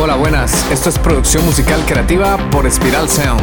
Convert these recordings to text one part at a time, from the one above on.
Hola, buenas. Esto es producción musical creativa por Spiral Sound.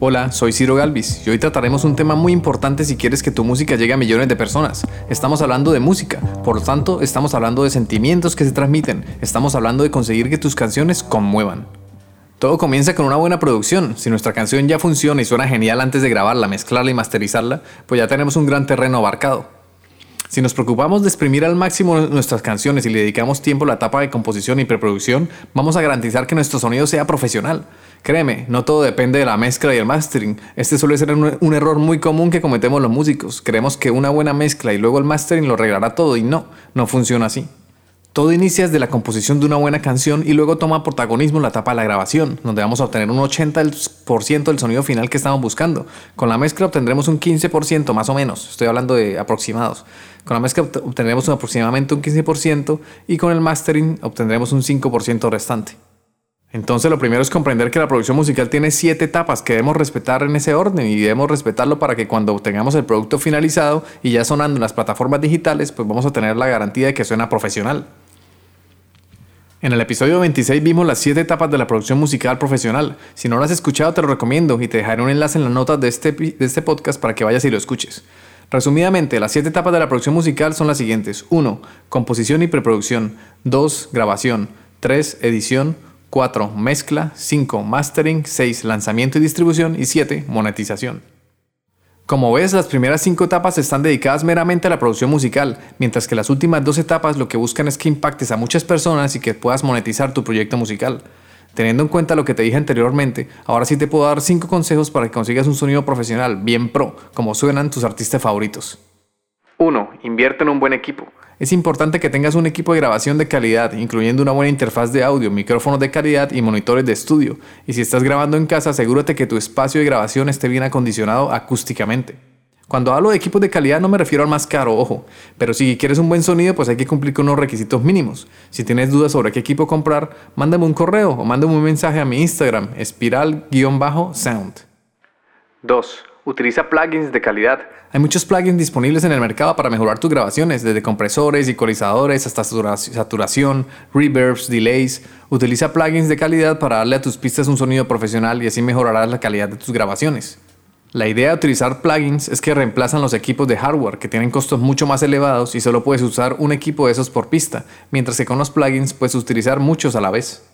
Hola, soy Ciro Galvis y hoy trataremos un tema muy importante si quieres que tu música llegue a millones de personas. Estamos hablando de música, por lo tanto estamos hablando de sentimientos que se transmiten, estamos hablando de conseguir que tus canciones conmuevan. Todo comienza con una buena producción. Si nuestra canción ya funciona y suena genial antes de grabarla, mezclarla y masterizarla, pues ya tenemos un gran terreno abarcado. Si nos preocupamos de exprimir al máximo nuestras canciones y le dedicamos tiempo a la etapa de composición y preproducción, vamos a garantizar que nuestro sonido sea profesional. Créeme, no todo depende de la mezcla y el mastering. Este suele ser un, error muy común que cometemos los músicos. Creemos que una buena mezcla y luego el mastering lo arreglará todo y no, no funciona así. Todo inicia desde la composición de una buena canción y luego toma protagonismo la etapa de la grabación, donde vamos a obtener un 80% del sonido final que estamos buscando. Con la mezcla obtendremos un 15% más o menos, estoy hablando de aproximados. Con la mezcla obtendremos aproximadamente un 15% y con el mastering obtendremos un 5% restante. Entonces lo primero es comprender que la producción musical tiene siete etapas que debemos respetar en ese orden y debemos respetarlo para que cuando tengamos el producto finalizado y ya sonando en las plataformas digitales, pues vamos a tener la garantía de que suena profesional. En el episodio 26 vimos las siete etapas de la producción musical profesional. Si no lo has escuchado te lo recomiendo y te dejaré un enlace en las notas de este, de este podcast para que vayas y lo escuches. Resumidamente, las siete etapas de la producción musical son las siguientes. 1. Composición y preproducción. 2. Grabación. 3. Edición. 4. Mezcla. 5. Mastering. 6. Lanzamiento y distribución. Y 7. Monetización. Como ves, las primeras cinco etapas están dedicadas meramente a la producción musical, mientras que las últimas dos etapas lo que buscan es que impactes a muchas personas y que puedas monetizar tu proyecto musical. Teniendo en cuenta lo que te dije anteriormente, ahora sí te puedo dar 5 consejos para que consigas un sonido profesional bien pro, como suenan tus artistas favoritos. 1. Invierte en un buen equipo. Es importante que tengas un equipo de grabación de calidad, incluyendo una buena interfaz de audio, micrófonos de calidad y monitores de estudio. Y si estás grabando en casa, asegúrate que tu espacio de grabación esté bien acondicionado acústicamente. Cuando hablo de equipos de calidad no me refiero al más caro, ojo, pero si quieres un buen sonido pues hay que cumplir con unos requisitos mínimos. Si tienes dudas sobre qué equipo comprar, mándame un correo o mándame un mensaje a mi Instagram, espiral-sound. 2. Utiliza plugins de calidad. Hay muchos plugins disponibles en el mercado para mejorar tus grabaciones, desde compresores, ecualizadores hasta saturación, reverbs, delays. Utiliza plugins de calidad para darle a tus pistas un sonido profesional y así mejorarás la calidad de tus grabaciones. La idea de utilizar plugins es que reemplazan los equipos de hardware que tienen costos mucho más elevados y solo puedes usar un equipo de esos por pista, mientras que con los plugins puedes utilizar muchos a la vez.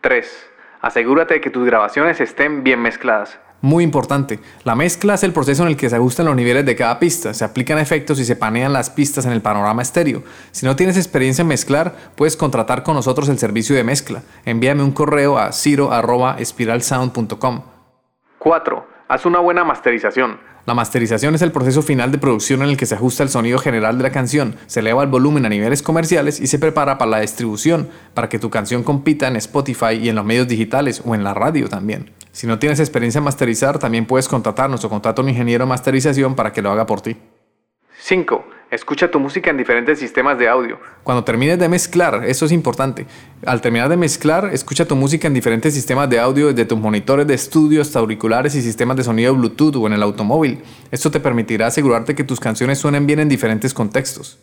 3. Asegúrate de que tus grabaciones estén bien mezcladas. Muy importante, la mezcla es el proceso en el que se ajustan los niveles de cada pista, se aplican efectos y se panean las pistas en el panorama estéreo. Si no tienes experiencia en mezclar, puedes contratar con nosotros el servicio de mezcla. Envíame un correo a ciro.espiralsound.com. 4. Haz una buena masterización. La masterización es el proceso final de producción en el que se ajusta el sonido general de la canción, se eleva el volumen a niveles comerciales y se prepara para la distribución, para que tu canción compita en Spotify y en los medios digitales o en la radio también. Si no tienes experiencia en masterizar, también puedes contratarnos o contratar a un ingeniero de masterización para que lo haga por ti. 5. Escucha tu música en diferentes sistemas de audio. Cuando termines de mezclar, eso es importante. Al terminar de mezclar, escucha tu música en diferentes sistemas de audio, desde tus monitores de estudio hasta auriculares y sistemas de sonido Bluetooth o en el automóvil. Esto te permitirá asegurarte que tus canciones suenen bien en diferentes contextos.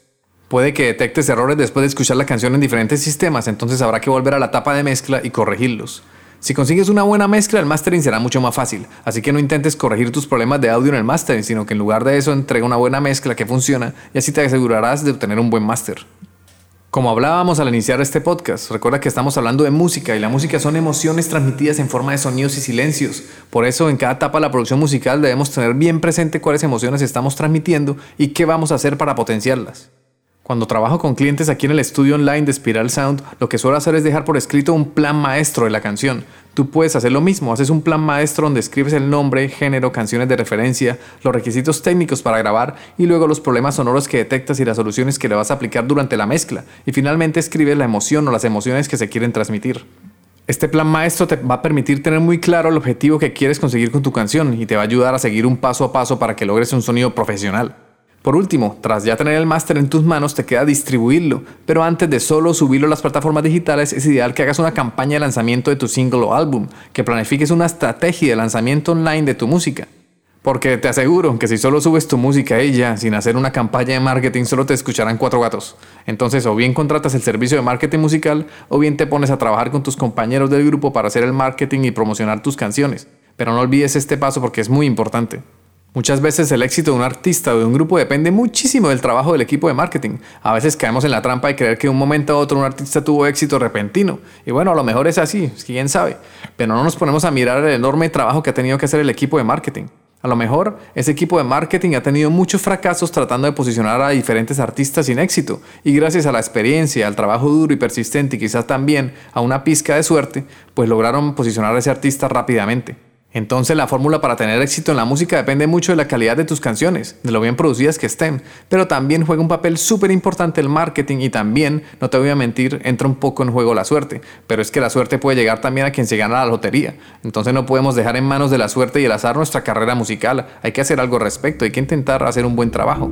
Puede que detectes errores después de escuchar la canción en diferentes sistemas, entonces habrá que volver a la etapa de mezcla y corregirlos. Si consigues una buena mezcla, el mastering será mucho más fácil, así que no intentes corregir tus problemas de audio en el mastering, sino que en lugar de eso entrega una buena mezcla que funciona y así te asegurarás de obtener un buen máster. Como hablábamos al iniciar este podcast, recuerda que estamos hablando de música y la música son emociones transmitidas en forma de sonidos y silencios. Por eso en cada etapa de la producción musical debemos tener bien presente cuáles emociones estamos transmitiendo y qué vamos a hacer para potenciarlas. Cuando trabajo con clientes aquí en el estudio online de Spiral Sound, lo que suelo hacer es dejar por escrito un plan maestro de la canción. Tú puedes hacer lo mismo, haces un plan maestro donde escribes el nombre, género, canciones de referencia, los requisitos técnicos para grabar y luego los problemas sonoros que detectas y las soluciones que le vas a aplicar durante la mezcla. Y finalmente escribes la emoción o las emociones que se quieren transmitir. Este plan maestro te va a permitir tener muy claro el objetivo que quieres conseguir con tu canción y te va a ayudar a seguir un paso a paso para que logres un sonido profesional. Por último, tras ya tener el máster en tus manos, te queda distribuirlo, pero antes de solo subirlo a las plataformas digitales, es ideal que hagas una campaña de lanzamiento de tu single o álbum, que planifiques una estrategia de lanzamiento online de tu música. Porque te aseguro que si solo subes tu música y ya, sin hacer una campaña de marketing, solo te escucharán cuatro gatos. Entonces, o bien contratas el servicio de marketing musical, o bien te pones a trabajar con tus compañeros del grupo para hacer el marketing y promocionar tus canciones. Pero no olvides este paso porque es muy importante. Muchas veces el éxito de un artista o de un grupo depende muchísimo del trabajo del equipo de marketing. A veces caemos en la trampa de creer que de un momento a otro un artista tuvo éxito repentino. Y bueno, a lo mejor es así, quién sabe. Pero no nos ponemos a mirar el enorme trabajo que ha tenido que hacer el equipo de marketing. A lo mejor ese equipo de marketing ha tenido muchos fracasos tratando de posicionar a diferentes artistas sin éxito y gracias a la experiencia, al trabajo duro y persistente y quizás también a una pizca de suerte, pues lograron posicionar a ese artista rápidamente. Entonces la fórmula para tener éxito en la música depende mucho de la calidad de tus canciones, de lo bien producidas que estén, pero también juega un papel súper importante el marketing y también, no te voy a mentir, entra un poco en juego la suerte, pero es que la suerte puede llegar también a quien se gana la lotería, entonces no podemos dejar en manos de la suerte y el azar nuestra carrera musical, hay que hacer algo al respecto, hay que intentar hacer un buen trabajo.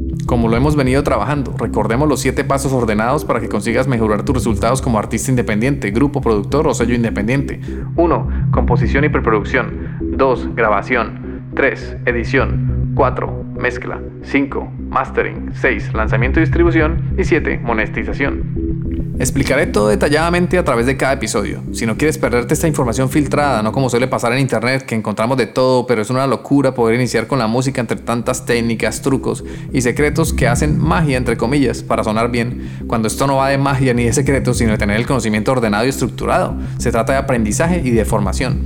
como lo hemos venido trabajando. Recordemos los siete pasos ordenados para que consigas mejorar tus resultados como artista independiente, grupo, productor o sello independiente. 1. Composición y preproducción. 2. Grabación. 3. Edición. 4. Mezcla. 5. Mastering. 6. Lanzamiento y distribución. Y 7. Monetización. Explicaré todo detalladamente a través de cada episodio. Si no quieres perderte esta información filtrada, no como suele pasar en internet, que encontramos de todo, pero es una locura poder iniciar con la música entre tantas técnicas, trucos y secretos que hacen magia, entre comillas, para sonar bien, cuando esto no va de magia ni de secretos, sino de tener el conocimiento ordenado y estructurado. Se trata de aprendizaje y de formación,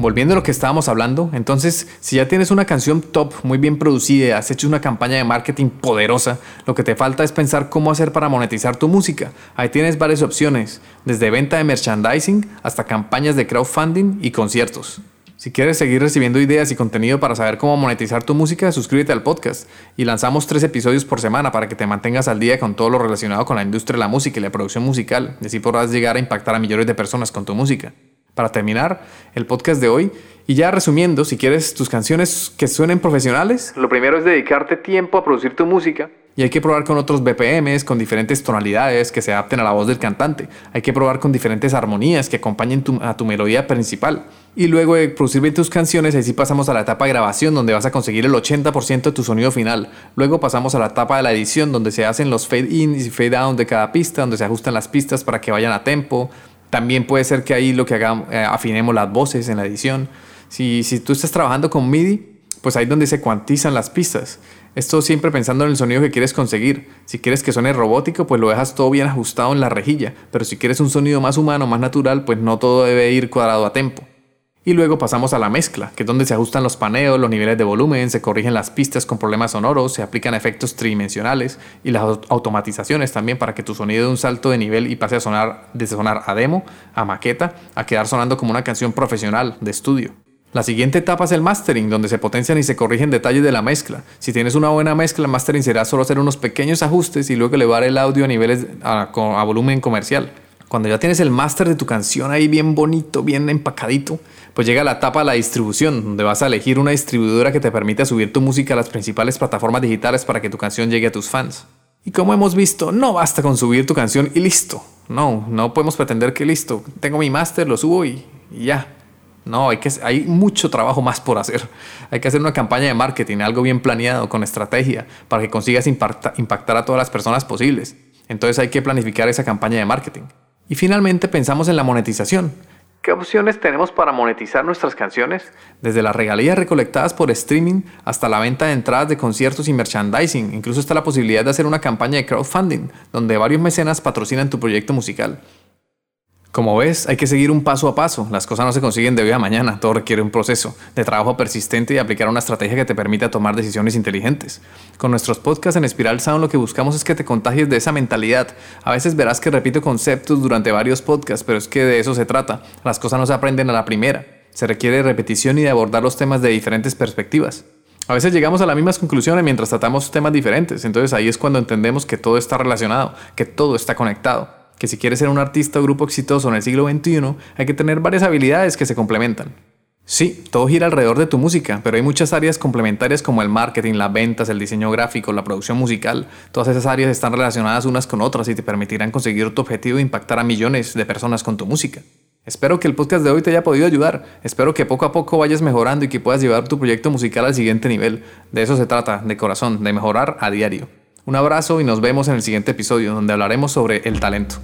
Volviendo a lo que estábamos hablando, entonces, si ya tienes una canción top, muy bien producida, has hecho una campaña de marketing poderosa, lo que te falta es pensar cómo hacer para monetizar tu música. Ahí tienes varias opciones, desde venta de merchandising hasta campañas de crowdfunding y conciertos. Si quieres seguir recibiendo ideas y contenido para saber cómo monetizar tu música, suscríbete al podcast. Y lanzamos tres episodios por semana para que te mantengas al día con todo lo relacionado con la industria de la música y la producción musical. Y así podrás llegar a impactar a millones de personas con tu música para terminar el podcast de hoy. Y ya resumiendo, si quieres tus canciones que suenen profesionales, lo primero es dedicarte tiempo a producir tu música. Y hay que probar con otros BPMs, con diferentes tonalidades que se adapten a la voz del cantante. Hay que probar con diferentes armonías que acompañen a tu melodía principal. Y luego de producir bien tus canciones, ahí sí pasamos a la etapa de grabación, donde vas a conseguir el 80% de tu sonido final. Luego pasamos a la etapa de la edición, donde se hacen los fade in y fade out de cada pista, donde se ajustan las pistas para que vayan a tempo, también puede ser que ahí lo que hagamos, eh, afinemos las voces en la edición. Si, si tú estás trabajando con MIDI, pues ahí es donde se cuantizan las pistas. Esto siempre pensando en el sonido que quieres conseguir. Si quieres que suene robótico, pues lo dejas todo bien ajustado en la rejilla. Pero si quieres un sonido más humano, más natural, pues no todo debe ir cuadrado a tempo. Y luego pasamos a la mezcla, que es donde se ajustan los paneos, los niveles de volumen, se corrigen las pistas con problemas sonoros, se aplican efectos tridimensionales y las automatizaciones también para que tu sonido dé un salto de nivel y pase a sonar desde a demo, a maqueta, a quedar sonando como una canción profesional de estudio. La siguiente etapa es el mastering, donde se potencian y se corrigen detalles de la mezcla. Si tienes una buena mezcla, el mastering será solo hacer unos pequeños ajustes y luego elevar el audio a niveles a volumen comercial. Cuando ya tienes el máster de tu canción ahí bien bonito, bien empacadito, pues llega la etapa de la distribución, donde vas a elegir una distribuidora que te permita subir tu música a las principales plataformas digitales para que tu canción llegue a tus fans. Y como hemos visto, no basta con subir tu canción y listo. No, no podemos pretender que listo, tengo mi máster, lo subo y ya. No, hay, que, hay mucho trabajo más por hacer. Hay que hacer una campaña de marketing, algo bien planeado, con estrategia, para que consigas impactar a todas las personas posibles. Entonces hay que planificar esa campaña de marketing. Y finalmente pensamos en la monetización. ¿Qué opciones tenemos para monetizar nuestras canciones? Desde las regalías recolectadas por streaming hasta la venta de entradas de conciertos y merchandising. Incluso está la posibilidad de hacer una campaña de crowdfunding, donde varios mecenas patrocinan tu proyecto musical. Como ves, hay que seguir un paso a paso. Las cosas no se consiguen de hoy a mañana. Todo requiere un proceso de trabajo persistente y aplicar una estrategia que te permita tomar decisiones inteligentes. Con nuestros podcasts en Espiral Sound lo que buscamos es que te contagies de esa mentalidad. A veces verás que repito conceptos durante varios podcasts, pero es que de eso se trata. Las cosas no se aprenden a la primera. Se requiere repetición y de abordar los temas de diferentes perspectivas. A veces llegamos a las mismas conclusiones mientras tratamos temas diferentes. Entonces ahí es cuando entendemos que todo está relacionado, que todo está conectado que si quieres ser un artista o grupo exitoso en el siglo XXI, hay que tener varias habilidades que se complementan. Sí, todo gira alrededor de tu música, pero hay muchas áreas complementarias como el marketing, las ventas, el diseño gráfico, la producción musical. Todas esas áreas están relacionadas unas con otras y te permitirán conseguir tu objetivo e impactar a millones de personas con tu música. Espero que el podcast de hoy te haya podido ayudar. Espero que poco a poco vayas mejorando y que puedas llevar tu proyecto musical al siguiente nivel. De eso se trata, de corazón, de mejorar a diario. Un abrazo y nos vemos en el siguiente episodio donde hablaremos sobre el talento.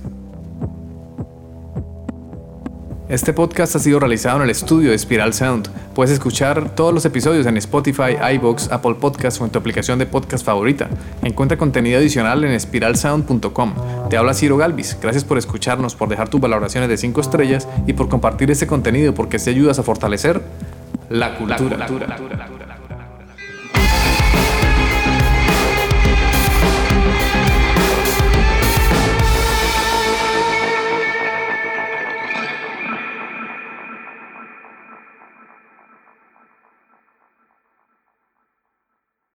Este podcast ha sido realizado en el estudio de Spiral Sound. Puedes escuchar todos los episodios en Spotify, iBox, Apple Podcasts o en tu aplicación de podcast favorita. Encuentra contenido adicional en spiralsound.com. Te habla Ciro Galvis. Gracias por escucharnos, por dejar tus valoraciones de 5 estrellas y por compartir este contenido porque se ayudas a fortalecer la cultura.